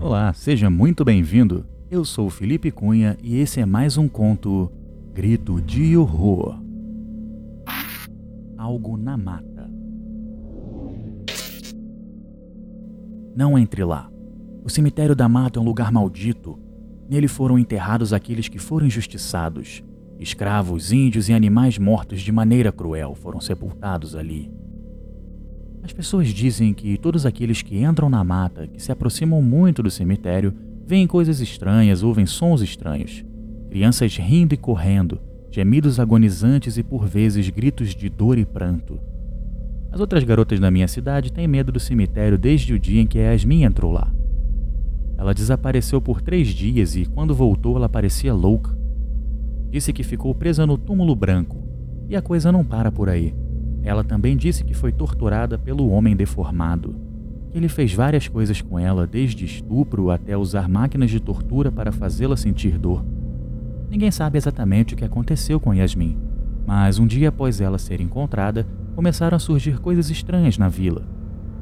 Olá, seja muito bem-vindo. Eu sou Felipe Cunha e esse é mais um conto Grito de Horror. Algo na mata. Não entre lá. O cemitério da mata é um lugar maldito. Nele foram enterrados aqueles que foram injustiçados. Escravos, índios e animais mortos de maneira cruel foram sepultados ali. As pessoas dizem que todos aqueles que entram na mata, que se aproximam muito do cemitério, veem coisas estranhas, ouvem sons estranhos. Crianças rindo e correndo, gemidos agonizantes e por vezes gritos de dor e pranto. As outras garotas da minha cidade têm medo do cemitério desde o dia em que Yasmin entrou lá. Ela desapareceu por três dias e, quando voltou, ela parecia louca. Disse que ficou presa no túmulo branco. E a coisa não para por aí. Ela também disse que foi torturada pelo homem deformado. Ele fez várias coisas com ela, desde estupro até usar máquinas de tortura para fazê-la sentir dor. Ninguém sabe exatamente o que aconteceu com Yasmin, mas um dia após ela ser encontrada, começaram a surgir coisas estranhas na vila.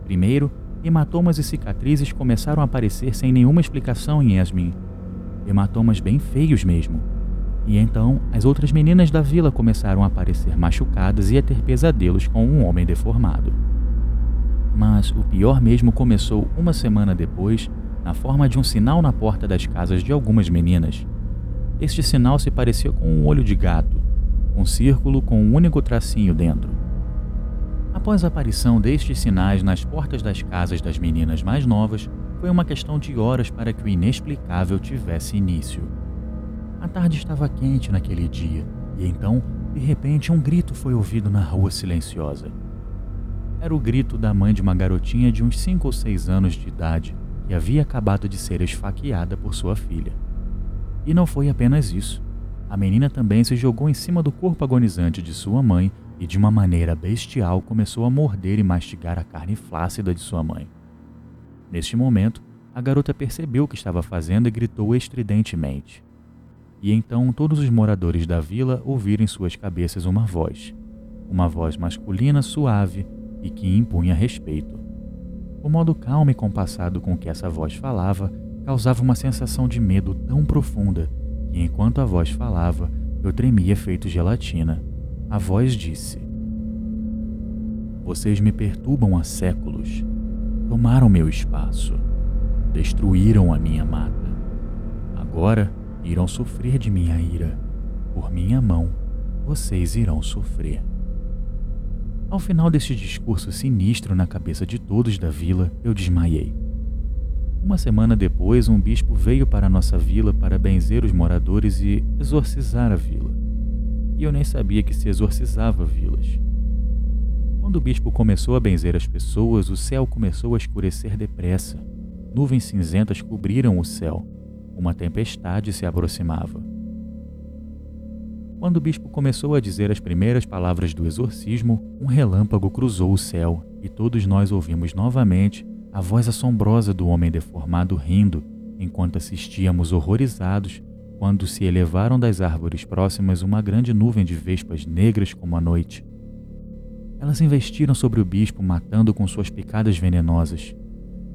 Primeiro, hematomas e cicatrizes começaram a aparecer sem nenhuma explicação em Yasmin. Hematomas bem feios mesmo, e então as outras meninas da vila começaram a aparecer machucadas e a ter pesadelos com um homem deformado. Mas o pior mesmo começou uma semana depois, na forma de um sinal na porta das casas de algumas meninas. Este sinal se parecia com um olho de gato, um círculo com um único tracinho dentro. Após a aparição destes sinais nas portas das casas das meninas mais novas, foi uma questão de horas para que o inexplicável tivesse início. A tarde estava quente naquele dia, e então, de repente, um grito foi ouvido na rua silenciosa. Era o grito da mãe de uma garotinha de uns 5 ou 6 anos de idade que havia acabado de ser esfaqueada por sua filha. E não foi apenas isso. A menina também se jogou em cima do corpo agonizante de sua mãe e, de uma maneira bestial, começou a morder e mastigar a carne flácida de sua mãe. Neste momento, a garota percebeu o que estava fazendo e gritou estridentemente. E então todos os moradores da vila ouviram em suas cabeças uma voz, uma voz masculina suave e que impunha respeito. O modo calmo e compassado com que essa voz falava causava uma sensação de medo tão profunda que, enquanto a voz falava, eu tremia feito gelatina. A voz disse: Vocês me perturbam há séculos. Tomaram meu espaço. Destruíram a minha mata. Agora irão sofrer de minha ira. Por minha mão, vocês irão sofrer. Ao final deste discurso sinistro na cabeça de todos da vila, eu desmaiei. Uma semana depois, um bispo veio para nossa vila para benzer os moradores e exorcizar a vila. E eu nem sabia que se exorcizava vilas. Quando o bispo começou a benzer as pessoas, o céu começou a escurecer depressa. Nuvens cinzentas cobriram o céu uma tempestade se aproximava. Quando o bispo começou a dizer as primeiras palavras do exorcismo, um relâmpago cruzou o céu e todos nós ouvimos novamente a voz assombrosa do homem deformado rindo, enquanto assistíamos horrorizados quando se elevaram das árvores próximas uma grande nuvem de vespas negras como a noite. Elas investiram sobre o bispo, matando com suas picadas venenosas.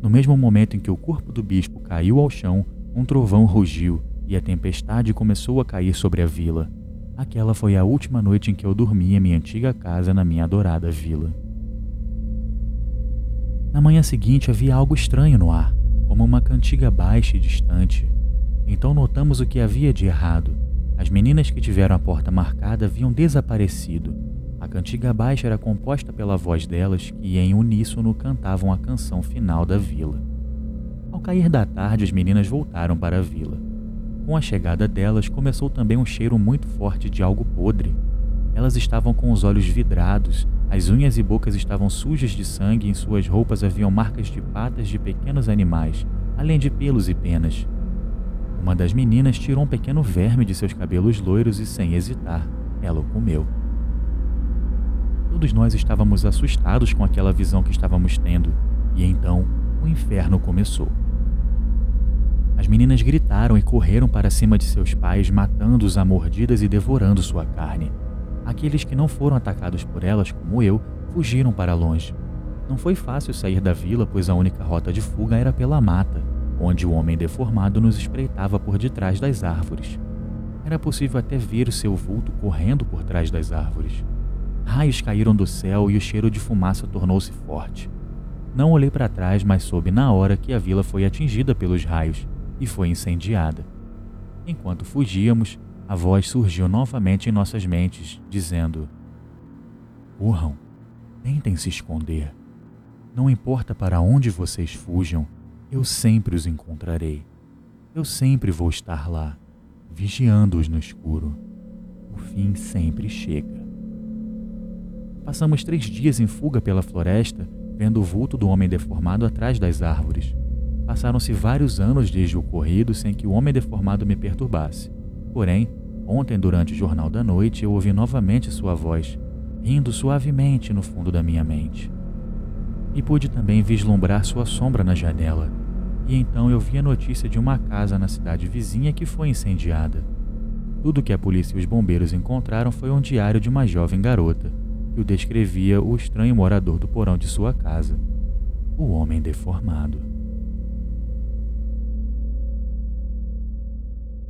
No mesmo momento em que o corpo do bispo caiu ao chão, um trovão rugiu e a tempestade começou a cair sobre a vila. Aquela foi a última noite em que eu dormi em minha antiga casa na minha adorada vila. Na manhã seguinte havia algo estranho no ar, como uma cantiga baixa e distante. Então notamos o que havia de errado. As meninas que tiveram a porta marcada haviam desaparecido. A cantiga baixa era composta pela voz delas que, em uníssono, cantavam a canção final da vila. Ao cair da tarde, as meninas voltaram para a vila. Com a chegada delas, começou também um cheiro muito forte de algo podre. Elas estavam com os olhos vidrados, as unhas e bocas estavam sujas de sangue e em suas roupas haviam marcas de patas de pequenos animais, além de pelos e penas. Uma das meninas tirou um pequeno verme de seus cabelos loiros e, sem hesitar, ela o comeu. Todos nós estávamos assustados com aquela visão que estávamos tendo, e então o inferno começou. As meninas gritaram e correram para cima de seus pais, matando-os a mordidas e devorando sua carne. Aqueles que não foram atacados por elas, como eu, fugiram para longe. Não foi fácil sair da vila, pois a única rota de fuga era pela mata. onde o homem deformado nos espreitava por detrás das árvores. Era possível até ver o seu vulto correndo por trás das árvores. Raios caíram do céu e o cheiro de fumaça tornou-se forte. Não olhei para trás, mas soube na hora que a vila foi atingida pelos raios e foi incendiada. Enquanto fugíamos, a voz surgiu novamente em nossas mentes, dizendo: Corram, tentem se esconder. Não importa para onde vocês fujam, eu sempre os encontrarei. Eu sempre vou estar lá, vigiando-os no escuro. O fim sempre chega. Passamos três dias em fuga pela floresta, vendo o vulto do homem deformado atrás das árvores. Passaram-se vários anos desde o ocorrido sem que o homem deformado me perturbasse. Porém, ontem, durante o jornal da noite, eu ouvi novamente sua voz, rindo suavemente no fundo da minha mente. E pude também vislumbrar sua sombra na janela. E então eu vi a notícia de uma casa na cidade vizinha que foi incendiada. Tudo que a polícia e os bombeiros encontraram foi um diário de uma jovem garota, que o descrevia o estranho morador do porão de sua casa, o homem deformado.